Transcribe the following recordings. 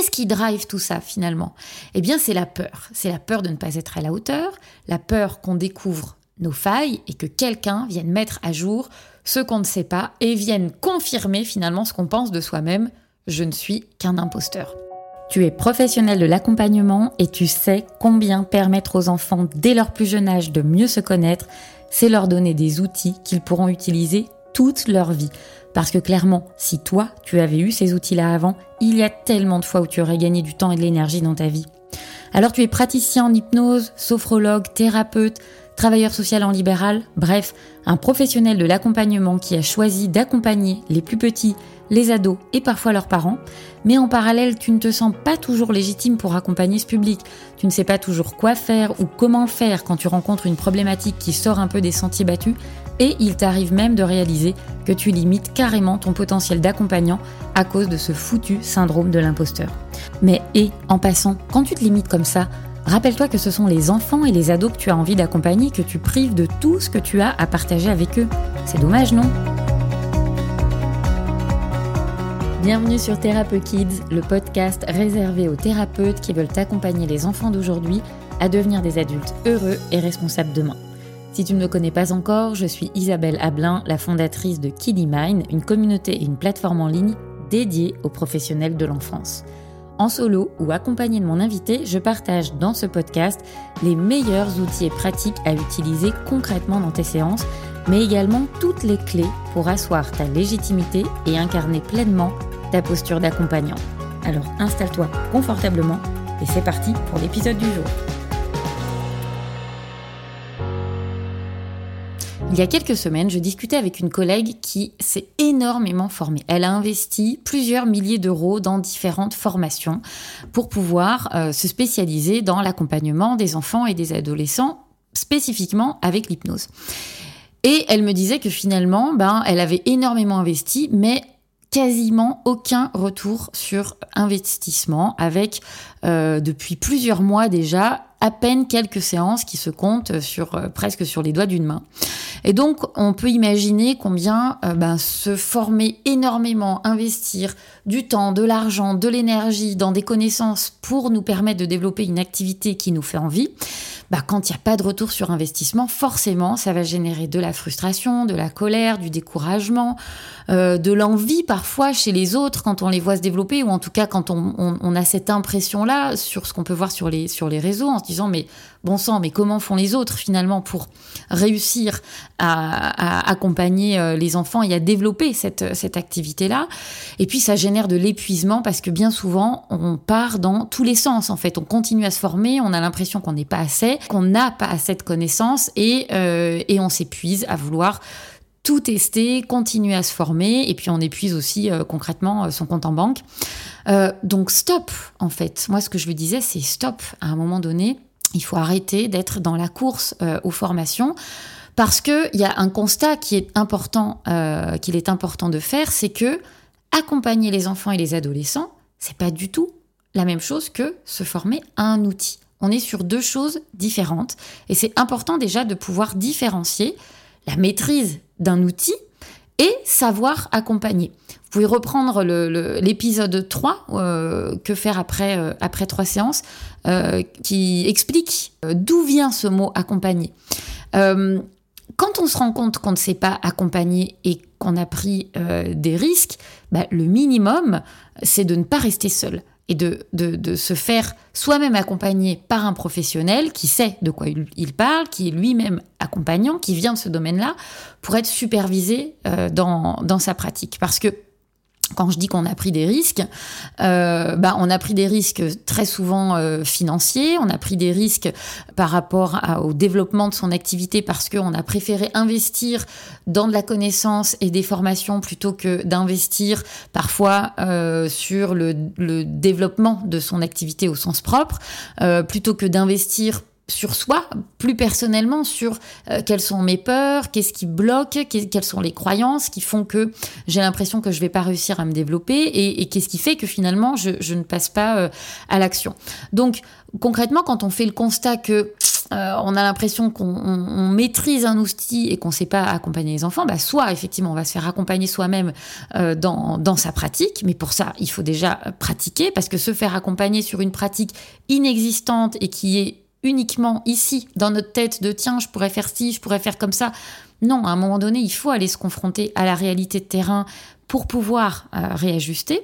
Qu'est-ce qui drive tout ça finalement? Eh bien, c'est la peur. C'est la peur de ne pas être à la hauteur, la peur qu'on découvre nos failles et que quelqu'un vienne mettre à jour ce qu'on ne sait pas et vienne confirmer finalement ce qu'on pense de soi-même. Je ne suis qu'un imposteur. Tu es professionnel de l'accompagnement et tu sais combien permettre aux enfants dès leur plus jeune âge de mieux se connaître, c'est leur donner des outils qu'ils pourront utiliser toute leur vie. Parce que clairement, si toi, tu avais eu ces outils-là avant, il y a tellement de fois où tu aurais gagné du temps et de l'énergie dans ta vie. Alors tu es praticien en hypnose, sophrologue, thérapeute, travailleur social en libéral, bref, un professionnel de l'accompagnement qui a choisi d'accompagner les plus petits, les ados et parfois leurs parents, mais en parallèle tu ne te sens pas toujours légitime pour accompagner ce public, tu ne sais pas toujours quoi faire ou comment faire quand tu rencontres une problématique qui sort un peu des sentiers battus, et il t'arrive même de réaliser que tu limites carrément ton potentiel d'accompagnant à cause de ce foutu syndrome de l'imposteur. Mais et, en passant, quand tu te limites comme ça, Rappelle-toi que ce sont les enfants et les ados que tu as envie d'accompagner que tu prives de tout ce que tu as à partager avec eux. C'est dommage, non? Bienvenue sur Thérapeute Kids, le podcast réservé aux thérapeutes qui veulent accompagner les enfants d'aujourd'hui à devenir des adultes heureux et responsables demain. Si tu ne me connais pas encore, je suis Isabelle Ablin, la fondatrice de Kiddy Mind, une communauté et une plateforme en ligne dédiée aux professionnels de l'enfance. En solo ou accompagné de mon invité, je partage dans ce podcast les meilleurs outils et pratiques à utiliser concrètement dans tes séances, mais également toutes les clés pour asseoir ta légitimité et incarner pleinement ta posture d'accompagnant. Alors installe-toi confortablement et c'est parti pour l'épisode du jour. Il y a quelques semaines, je discutais avec une collègue qui s'est énormément formée. Elle a investi plusieurs milliers d'euros dans différentes formations pour pouvoir euh, se spécialiser dans l'accompagnement des enfants et des adolescents, spécifiquement avec l'hypnose. Et elle me disait que finalement, ben, elle avait énormément investi, mais quasiment aucun retour sur investissement avec euh, depuis plusieurs mois déjà à peine quelques séances qui se comptent sur euh, presque sur les doigts d'une main. Et donc on peut imaginer combien euh, ben, se former énormément, investir du temps, de l'argent, de l'énergie dans des connaissances pour nous permettre de développer une activité qui nous fait envie, bah, quand il n'y a pas de retour sur investissement, forcément, ça va générer de la frustration, de la colère, du découragement, euh, de l'envie parfois chez les autres quand on les voit se développer, ou en tout cas quand on, on, a cette impression-là sur ce qu'on peut voir sur les, sur les réseaux, disant mais bon sang, mais comment font les autres finalement pour réussir à, accompagner euh, les enfants et à développer cette, activité-là? Et puis ça génère de l'épuisement parce que bien souvent on part dans tous les sens en fait, on continue à se former, on a l'impression qu'on n'est pas assez qu'on n'a pas assez de connaissances et, euh, et on s'épuise à vouloir tout tester, continuer à se former, et puis on épuise aussi euh, concrètement euh, son compte en banque. donc stop, en fait. Moi, ce que je lui disais, c'est stop. À un moment donné, il faut arrêter d'être dans la course aux formations. Parce qu'il y a un constat qui est important, qu'il est important de faire, c'est que accompagner les enfants et les adolescents, c'est pas du tout la même chose que se former à un outil on est sur deux choses différentes. Et c'est important déjà de pouvoir différencier la maîtrise d'un outil et savoir accompagner. Vous pouvez reprendre l'épisode 3, euh, que faire après, euh, trois séances, euh, qui explique d'où vient ce mot accompagner. quand on se rend compte qu'on ne sait pas accompagner et qu'on a pris des risques, bah, le minimum, c'est de ne pas rester seul et de, de, se faire soi-même accompagner par un professionnel qui sait de quoi il, parle, qui est lui-même accompagnant, qui vient de ce domaine-là, pour être supervisé euh, dans, dans sa pratique. Parce que quand je dis qu'on a pris des risques, euh, bah, on a pris des risques très souvent euh, financiers, on a pris des risques par rapport au développement de son activité parce qu'on a préféré investir dans de la connaissance et des formations plutôt que d'investir parfois euh, sur le, le, développement de son activité au sens propre, plutôt que d'investir sur soi, plus personnellement, sur euh, quelles sont mes peurs, qu'est-ce qui bloque, quelles sont les croyances qui font que j'ai l'impression que je vais pas réussir à me développer et, qu'est-ce qui fait que finalement je, ne passe pas euh, à l'action. Donc concrètement, quand on fait le constat que euh, on a l'impression qu'on maîtrise un outil et qu'on ne sait pas accompagner les enfants, bah soit effectivement on va se faire accompagner soi-même euh, dans, dans sa pratique, mais pour ça il faut déjà pratiquer parce que se faire accompagner sur une pratique inexistante et qui est uniquement ici dans notre tête de tiens je pourrais faire ci, je pourrais faire comme ça. Non, à un moment donné, il faut aller se confronter à la réalité de terrain pour pouvoir euh, réajuster.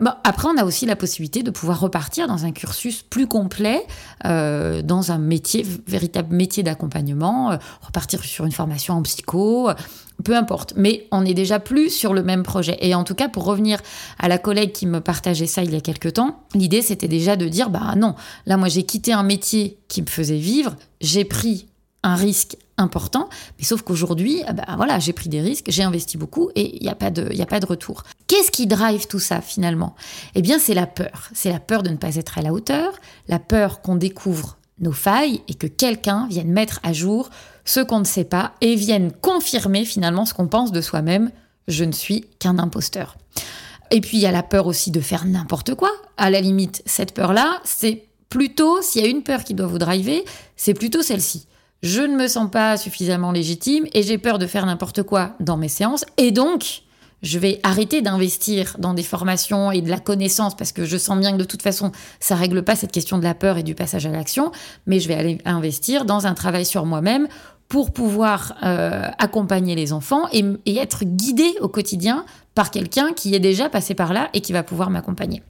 Bon, après, on a aussi la possibilité de pouvoir repartir dans un cursus plus complet, euh, dans un métier, véritable métier d'accompagnement, euh, repartir sur une formation en psycho, peu importe. Mais on n'est déjà plus sur le même projet. Et en tout cas, pour revenir à la collègue qui me partageait ça il y a quelques temps, l'idée c'était déjà de dire, bah non, là moi j'ai quitté un métier qui me faisait vivre, j'ai pris un risque important, mais sauf qu'aujourd'hui, bah, voilà, j'ai pris des risques, j'ai investi beaucoup et il n'y a, pas de, a pas de retour. Qu'est-ce qui drive tout ça finalement? Eh bien, c'est la peur. C'est la peur de ne pas être à la hauteur, la peur qu'on découvre nos failles et que quelqu'un vienne mettre à jour ce qu'on ne sait pas et vienne confirmer finalement ce qu'on pense de soi-même. Je ne suis qu'un imposteur. Et puis il y a la peur aussi de faire n'importe quoi. À la limite, cette peur-là, c'est plutôt, s'il y a une peur qui doit vous driver, c'est plutôt celle-ci je ne me sens pas suffisamment légitime et j'ai peur de faire n'importe quoi dans mes séances. Et donc, je vais arrêter d'investir dans des formations et de la connaissance parce que je sens bien que de toute façon, ça règle pas cette question de la peur et du passage à l'action, mais je vais aller investir dans un travail sur moi-même pour pouvoir euh, accompagner les enfants et, et être guidé au quotidien par quelqu'un qui est déjà passé par là et qui va pouvoir m'accompagner.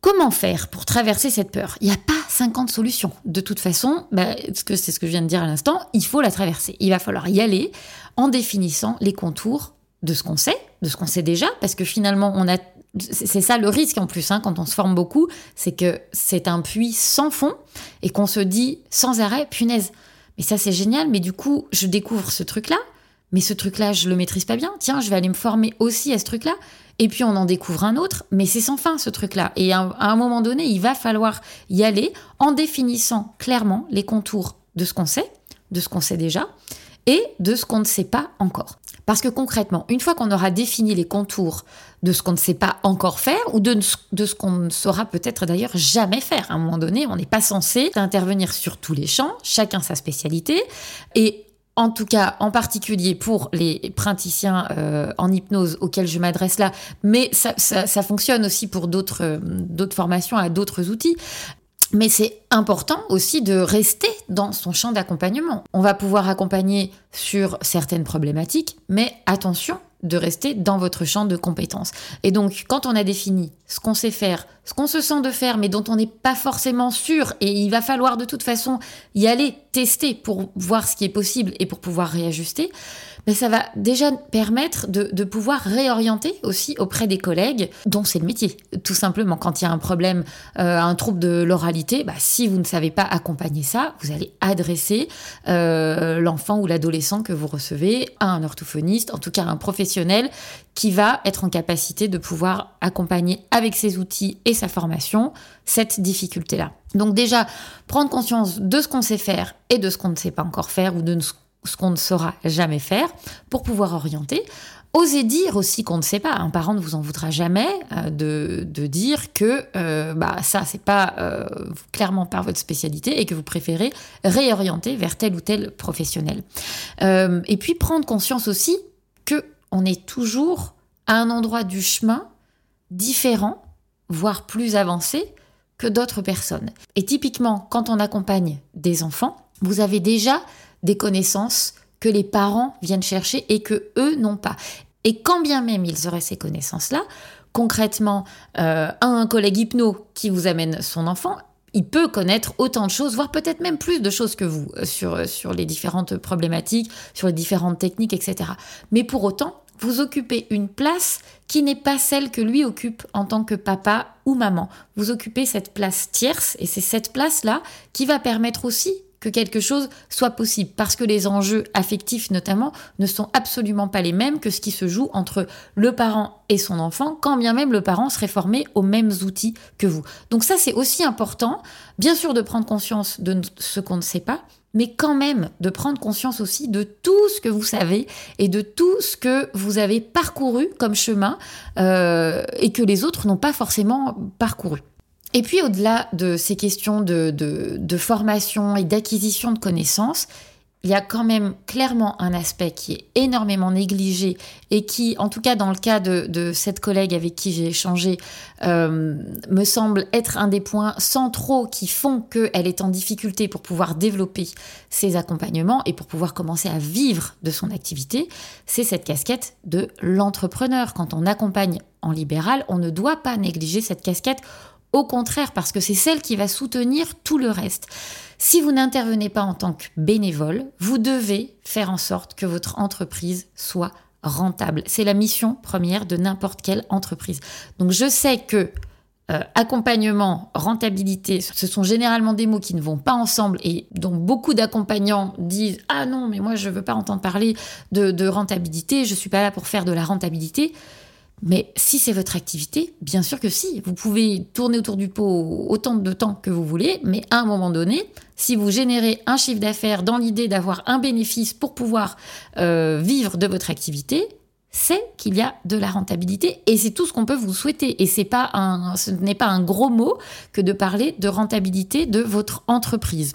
Comment faire pour traverser cette peur? Il n'y a pas 50 solutions. De toute façon, bah, c'est ce que je viens de dire à l'instant, il faut la traverser. Il va falloir y aller en définissant les contours de ce qu'on sait, de ce qu'on sait déjà, parce que finalement, on a c'est ça le risque en plus hein, quand on se forme beaucoup, c'est que c'est un puits sans fond et qu'on se dit sans arrêt, punaise, mais ça c'est génial, mais du coup je découvre ce truc-là, mais ce truc-là je le maîtrise pas bien, tiens je vais aller me former aussi à ce truc-là, et puis on en découvre un autre, mais c'est sans fin ce truc-là. Et à, un moment donné, il va falloir y aller en définissant clairement les contours de ce qu'on sait, de ce qu'on sait déjà, et de ce qu'on ne sait pas encore. Parce que concrètement, une fois qu'on aura défini les contours de ce qu'on ne sait pas encore faire, ou de, ce qu'on ne saura peut-être d'ailleurs jamais faire, à un moment donné, on n'est pas censé intervenir sur tous les champs, chacun sa spécialité, et en tout cas en particulier pour les praticiens euh, en hypnose auxquels je m'adresse là, mais ça, fonctionne aussi pour d'autres formations à d'autres outils. Mais c'est important aussi de rester dans son champ d'accompagnement. On va pouvoir accompagner sur certaines problématiques, mais attention de rester dans votre champ de compétences. Et donc, quand on a défini ce qu'on sait faire, ce qu'on se sent de faire, mais dont on n'est pas forcément sûr, et il va falloir de toute façon y aller tester pour voir ce qui est possible et pour pouvoir réajuster, mais ça va déjà permettre de, pouvoir réorienter aussi auprès des collègues dont c'est le métier. Tout simplement, quand il y a un problème, euh, un trouble de l'oralité, bah, si vous ne savez pas accompagner ça, vous allez adresser euh, l'enfant ou l'adolescent que vous recevez à un orthophoniste, en tout cas un professionnel qui va être en capacité de pouvoir accompagner avec ses outils et sa formation cette difficulté-là. Donc déjà, prendre conscience de ce qu'on sait faire et de ce qu'on ne sait pas encore faire ou de ce qu'on ne saura jamais faire pour pouvoir orienter. Osez dire aussi qu'on ne sait pas. Un parent ne vous en voudra jamais euh, de, dire que euh, bah, ça, pas euh, clairement pas votre spécialité et que vous préférez réorienter vers tel ou tel professionnel. et puis prendre conscience aussi que on est toujours à un endroit du chemin différent, voire plus avancé que d'autres personnes. Et typiquement, quand on accompagne des enfants, vous avez déjà des connaissances que les parents viennent chercher et que eux n'ont pas. Et quand bien même ils auraient ces connaissances-là, concrètement, euh, un collègue hypno qui vous amène son enfant, il peut connaître autant de choses, voire peut-être même plus de choses que vous euh, sur, euh, sur les différentes problématiques, sur les différentes techniques, etc. Mais pour autant, vous occupez une place qui n'est pas celle que lui occupe en tant que papa ou maman. Vous occupez cette place tierce et c'est cette place-là qui va permettre aussi que quelque chose soit possible, parce que les enjeux affectifs notamment ne sont absolument pas les mêmes que ce qui se joue entre le parent et son enfant, quand bien même le parent serait formé aux mêmes outils que vous. Donc ça, c'est aussi important, bien sûr, de prendre conscience de ce qu'on ne sait pas, mais quand même de prendre conscience aussi de tout ce que vous savez et de tout ce que vous avez parcouru comme chemin euh, et que les autres n'ont pas forcément parcouru. Et puis au-delà de ces questions de, formation et d'acquisition de connaissances, il y a quand même clairement un aspect qui est énormément négligé et qui, en tout cas dans le cas de, cette collègue avec qui j'ai échangé, euh, me semble être un des points centraux qui font qu'elle est en difficulté pour pouvoir développer ses accompagnements et pour pouvoir commencer à vivre de son activité, c'est cette casquette de l'entrepreneur. Quand on accompagne en libéral, on ne doit pas négliger cette casquette, au contraire, parce que c'est celle qui va soutenir tout le reste. Si vous n'intervenez pas en tant que bénévole, vous devez faire en sorte que votre entreprise soit rentable. C'est la mission première de n'importe quelle entreprise. Donc je sais que euh, accompagnement, rentabilité, ce sont généralement des mots qui ne vont pas ensemble et dont beaucoup d'accompagnants disent Ah non, mais moi je ne veux pas entendre parler de, de rentabilité, je ne suis pas là pour faire de la rentabilité. Mais si c'est votre activité, bien sûr que si. Vous pouvez tourner autour du pot autant de temps que vous voulez, mais à un moment donné, si vous générez un chiffre d'affaires dans l'idée d'avoir un bénéfice pour pouvoir euh, vivre de votre activité, c'est qu'il y a de la rentabilité et c'est tout ce qu'on peut vous souhaiter. Et ce n'est pas un gros mot que de parler de rentabilité de votre entreprise.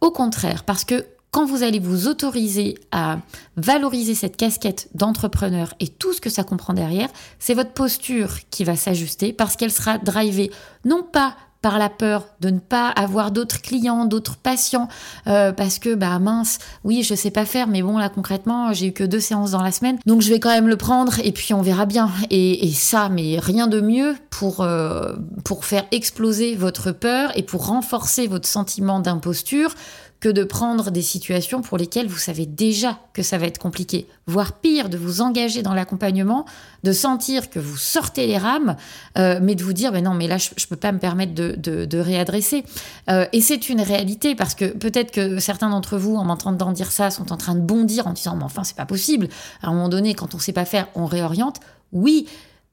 Au contraire, parce que quand vous allez vous autoriser à valoriser cette casquette d'entrepreneur et tout ce que ça comprend derrière, c'est votre posture qui va s'ajuster parce qu'elle sera drivée non pas par la peur de ne pas avoir d'autres clients, d'autres patients, euh, parce que bah mince, oui, je sais pas faire, mais bon là concrètement, j'ai eu que deux séances dans la semaine, donc je vais quand même le prendre et puis on verra bien. Et, ça, mais rien de mieux euh, pour faire exploser votre peur et pour renforcer votre sentiment d'imposture que de prendre des situations pour lesquelles vous savez déjà que ça va être compliqué, voire pire, de vous engager dans l'accompagnement, de sentir que vous sortez les rames, euh, mais de vous dire, mais non, mais là, je ne peux pas me permettre de, réadresser. Euh, et c'est une réalité, parce que peut-être que certains d'entre vous, en m'entendant dire ça, sont en train de bondir en disant, mais enfin, c'est pas possible. À un moment donné, quand on ne sait pas faire, on réoriente. Oui,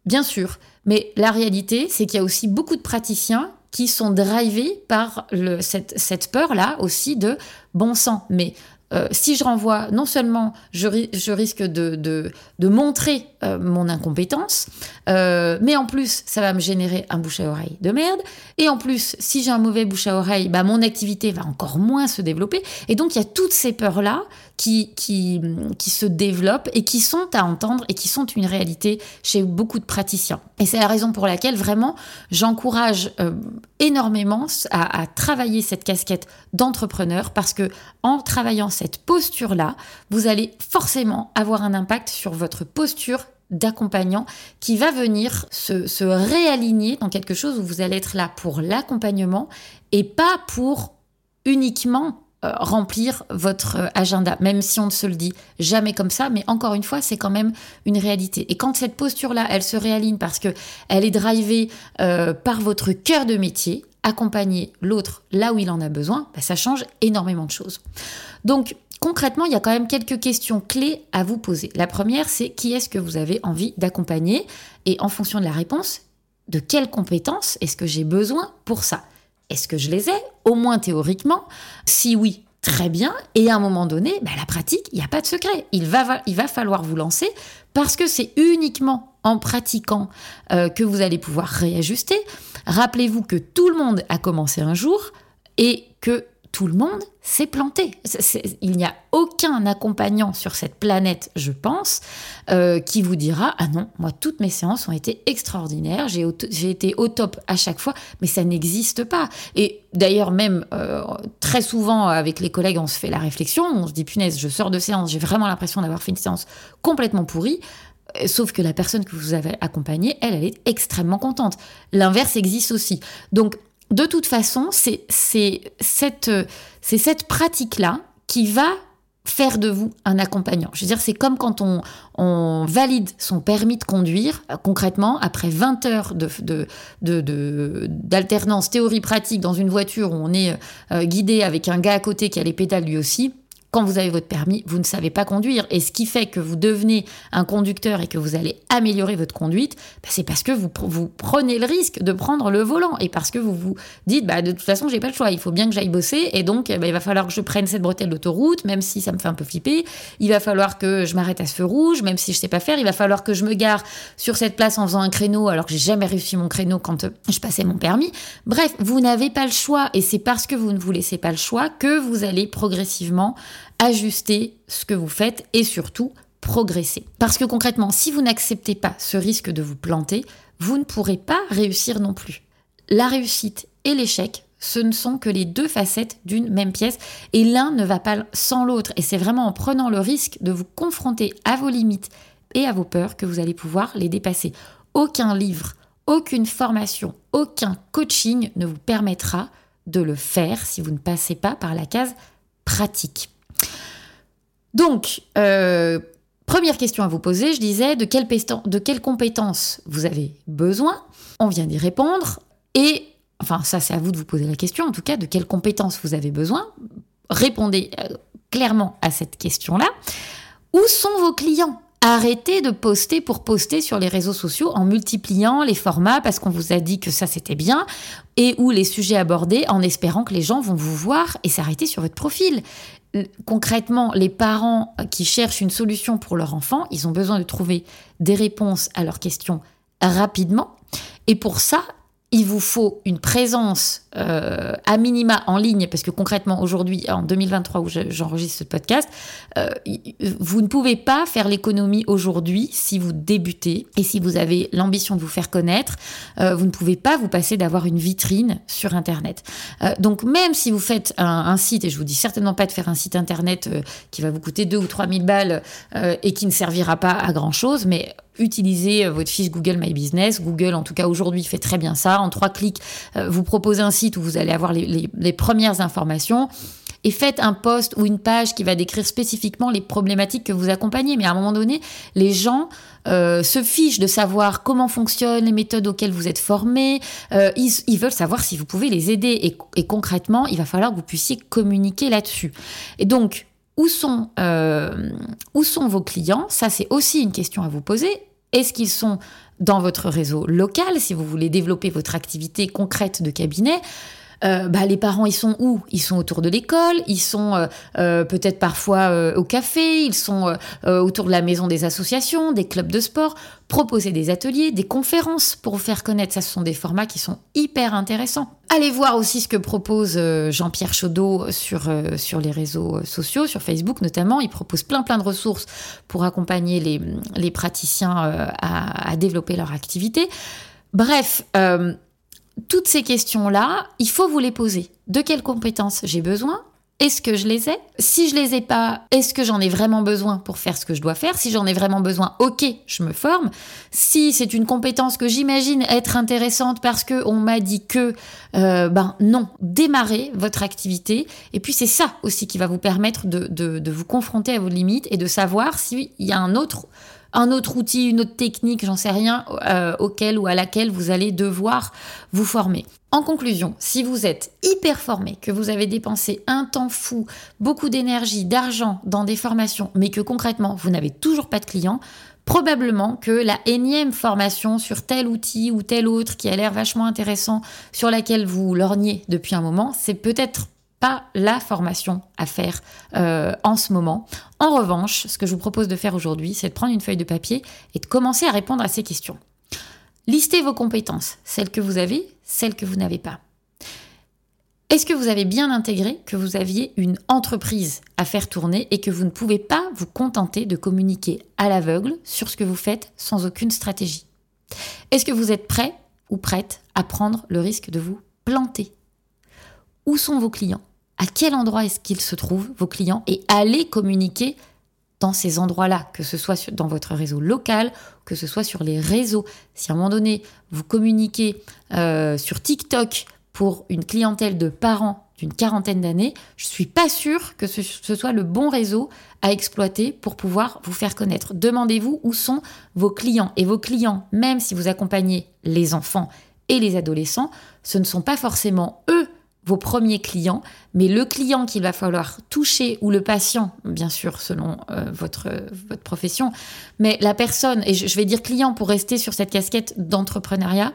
bien sûr. Mais la réalité, c'est qu'il y a aussi beaucoup de praticiens qui sont drivés par cette, peur-là aussi de bon sang. Mais euh, si je renvoie, non seulement je, risque de, de, montrer euh, mon incompétence, euh, mais en plus, ça va me générer un bouche à oreille de merde. Et en plus, si j'ai un mauvais bouche à oreille, bah, mon activité va encore moins se développer. Et donc, il y a toutes ces peurs-là qui, qui, qui se développent et qui sont à entendre et qui sont une réalité chez beaucoup de praticiens. Et c'est la raison pour laquelle vraiment j'encourage énormément à, à travailler cette casquette d'entrepreneur parce que en travaillant cette posture-là, vous allez forcément avoir un impact sur votre posture d'accompagnant qui va venir se, réaligner dans quelque chose où vous allez être là pour l'accompagnement et pas pour uniquement euh, remplir votre euh, agenda, même si on ne se le dit jamais comme ça, mais encore une fois, c'est quand même une réalité. Et quand cette posture-là, elle se réaligne parce que elle est drivée euh, par votre cœur de métier, accompagner l'autre là où il en a besoin, bah, ça change énormément de choses. Donc concrètement, il y a quand même quelques questions clés à vous poser. La première, c'est qui est-ce que vous avez envie d'accompagner? Et en fonction de la réponse, de quelles compétences est-ce que j'ai besoin pour ça? Est-ce que je les ai Au moins théoriquement. Si oui, très bien. Et à un moment donné, bah, la pratique, il n'y a pas de secret. Il va, falloir vous lancer parce que c'est uniquement en pratiquant euh, que vous allez pouvoir réajuster. Rappelez-vous que tout le monde a commencé un jour et que tout le monde s'est planté. il n'y a aucun accompagnant sur cette planète, je pense, euh, qui vous dira Ah non, moi, toutes mes séances ont été extraordinaires, j'ai, été au top à chaque fois, mais ça n'existe pas. Et d'ailleurs, même euh, très souvent, avec les collègues, on se fait la réflexion on se dit Punaise, je sors de séance, j'ai vraiment l'impression d'avoir fait une séance complètement pourrie. Sauf que la personne que vous avez accompagnée, elle, elle est extrêmement contente. L'inverse existe aussi. Donc, de toute façon, c'est cette, pratique-là qui va faire de vous un accompagnant. Je veux dire, c'est comme quand on, valide son permis de conduire, euh, concrètement, après 20 heures d'alternance théorie-pratique dans une voiture où on est euh, guidé avec un gars à côté qui a les pédales lui aussi, quand vous avez votre permis, vous ne savez pas conduire. Et ce qui fait que vous devenez un conducteur et que vous allez améliorer votre conduite, bah, c'est parce que vous, vous prenez le risque de prendre le volant et parce que vous vous dites, bah, de toute façon, j'ai pas le choix, il faut bien que j'aille bosser et donc bah, il va falloir que je prenne cette bretelle d'autoroute, même si ça me fait un peu flipper. Il va falloir que je m'arrête à ce feu rouge, même si je sais pas faire. Il va falloir que je me gare sur cette place en faisant un créneau alors que j'ai jamais réussi mon créneau quand euh, je passais mon permis. Bref, vous n'avez pas le choix et c'est parce que vous ne vous laissez pas le choix que vous allez progressivement ajuster ce que vous faites et surtout progresser. Parce que concrètement, si vous n'acceptez pas ce risque de vous planter, vous ne pourrez pas réussir non plus. La réussite et l'échec, ce ne sont que les deux facettes d'une même pièce et l'un ne va pas sans l'autre. Et c'est vraiment en prenant le risque de vous confronter à vos limites et à vos peurs que vous allez pouvoir les dépasser. Aucun livre, aucune formation, aucun coaching ne vous permettra de le faire si vous ne passez pas par la case pratique. Donc, euh, première question à vous poser, je disais, de quelles de compétences vous avez besoin? On vient d'y répondre. Et, enfin, ça c'est à vous de vous poser la question, en tout cas, de quelles compétences vous avez besoin? Répondez euh, clairement à cette question-là. Où sont vos clients? Arrêtez de poster pour poster sur les réseaux sociaux en multipliant les formats parce qu'on vous a dit que ça c'était bien et ou les sujets abordés en espérant que les gens vont vous voir et s'arrêter sur votre profil. Concrètement, les parents qui cherchent une solution pour leur enfant, ils ont besoin de trouver des réponses à leurs questions rapidement. Et pour ça, il vous faut une présence euh, à minima en ligne, parce que concrètement aujourd'hui, en 2023 où j'enregistre ce podcast, euh, vous ne pouvez pas faire l'économie aujourd'hui si vous débutez et si vous avez l'ambition de vous faire connaître, euh, vous ne pouvez pas vous passer d'avoir une vitrine sur Internet. donc même si vous faites un, site, et je vous dis certainement pas de faire un site Internet qui va vous coûter 2 ou 3 000 balles et qui ne servira pas à grand chose, mais utilisez votre fiche Google My Business. Google, en tout cas aujourd'hui, fait très bien ça. En trois clics, vous proposez un site où vous allez avoir les, premières informations et faites un post ou une page qui va décrire spécifiquement les problématiques que vous accompagnez. Mais à un moment donné, les gens euh, se fichent de savoir comment fonctionnent les méthodes auxquelles vous êtes formés. Euh, ils, veulent savoir si vous pouvez les aider. Et, concrètement, il va falloir que vous puissiez communiquer là-dessus. Et donc, où sont, euh, où sont vos clients? Ça, c'est aussi une question à vous poser. Est-ce qu'ils sont dans votre réseau local, si vous voulez développer votre activité concrète de cabinet, euh, bah, les parents, ils sont où? Ils sont autour de l'école, ils sont euh, euh, peut-être parfois au café, ils sont autour de la maison des associations, des clubs de sport. Proposer des ateliers, des conférences pour vous faire connaître, ça ce sont des formats qui sont hyper intéressants. Allez voir aussi ce que propose Jean-Pierre Chaudot sur, les réseaux sociaux, sur Facebook notamment. Il propose plein plein de ressources pour accompagner les, praticiens à, développer leur activité. Bref, toutes ces questions-là, il faut vous les poser. De quelles compétences j'ai besoin? Est-ce que je les ai? Si je les ai pas, est-ce que j'en ai vraiment besoin pour faire ce que je dois faire? Si j'en ai vraiment besoin, ok, je me forme. Si c'est une compétence que j'imagine être intéressante parce que on m'a dit que, euh, ben non, démarrez votre activité. Et puis c'est ça aussi qui va vous permettre de, de vous confronter à vos limites et de savoir s'il y a un autre un autre outil, une autre technique, j'en sais rien, euh, auquel ou à laquelle vous allez devoir vous former. En conclusion, si vous êtes hyper formé, que vous avez dépensé un temps fou, beaucoup d'énergie, d'argent dans des formations, mais que concrètement vous n'avez toujours pas de clients, probablement que la énième formation sur tel outil ou tel autre qui a l'air vachement intéressant, sur laquelle vous lorgnez depuis un moment, c'est peut-être la formation à faire euh, en ce moment. En revanche, ce que je vous propose de faire aujourd'hui, c'est de prendre une feuille de papier et de commencer à répondre à ces questions. Listez vos compétences, celles que vous avez, celles que vous n'avez pas. Est-ce que vous avez bien intégré que vous aviez une entreprise à faire tourner et que vous ne pouvez pas vous contenter de communiquer à l'aveugle sur ce que vous faites sans aucune stratégie? Est-ce que vous êtes prêt ou prête à prendre le risque de vous planter? Où sont vos clients? À quel endroit est-ce qu'ils se trouvent, vos clients, et allez communiquer dans ces endroits-là, que ce soit dans votre réseau local, que ce soit sur les réseaux. Si à un moment donné, vous communiquez euh, sur TikTok pour une clientèle de parents d'une quarantaine d'années, je ne suis pas sûre que ce, ce, soit le bon réseau à exploiter pour pouvoir vous faire connaître. Demandez-vous où sont vos clients. Et vos clients, même si vous accompagnez les enfants et les adolescents, ce ne sont pas forcément eux vos premiers clients, mais le client qu'il va falloir toucher ou le patient, bien sûr selon euh, votre, votre profession, mais la personne, et je, vais dire client pour rester sur cette casquette d'entrepreneuriat,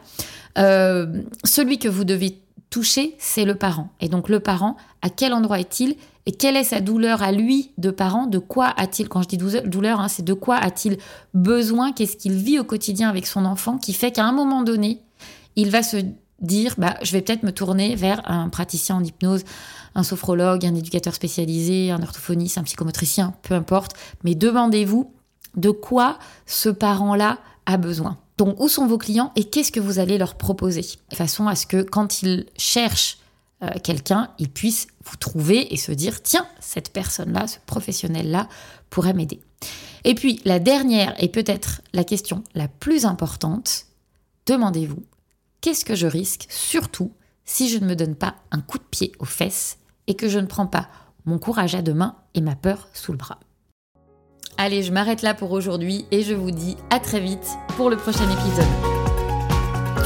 euh, celui que vous devez toucher, c'est le parent. Et donc le parent, à quel endroit est-il et quelle est sa douleur à lui de parent? De quoi a-t-il, quand je dis douleur, hein, c'est de quoi a-t-il besoin? Qu'est-ce qu'il vit au quotidien avec son enfant qui fait qu'à un moment donné, il va se dire bah, je vais peut-être me tourner vers un praticien en hypnose, un sophrologue, un éducateur spécialisé, un orthophoniste, un psychomotricien, peu importe. Mais demandez-vous de quoi ce parent-là a besoin. Donc, où sont vos clients et qu'est-ce que vous allez leur proposer? De façon à ce que quand ils cherchent euh, quelqu'un, ils puissent vous trouver et se dire tiens, cette personne-là, ce professionnel-là pourrait m'aider. Et puis, la dernière et peut-être la question la plus importante, demandez-vous qu'est-ce que je risque, surtout si je ne me donne pas un coup de pied aux fesses et que je ne prends pas mon courage à deux mains et ma peur sous le bras. Allez, je m'arrête là pour aujourd'hui et je vous dis à très vite pour le prochain épisode.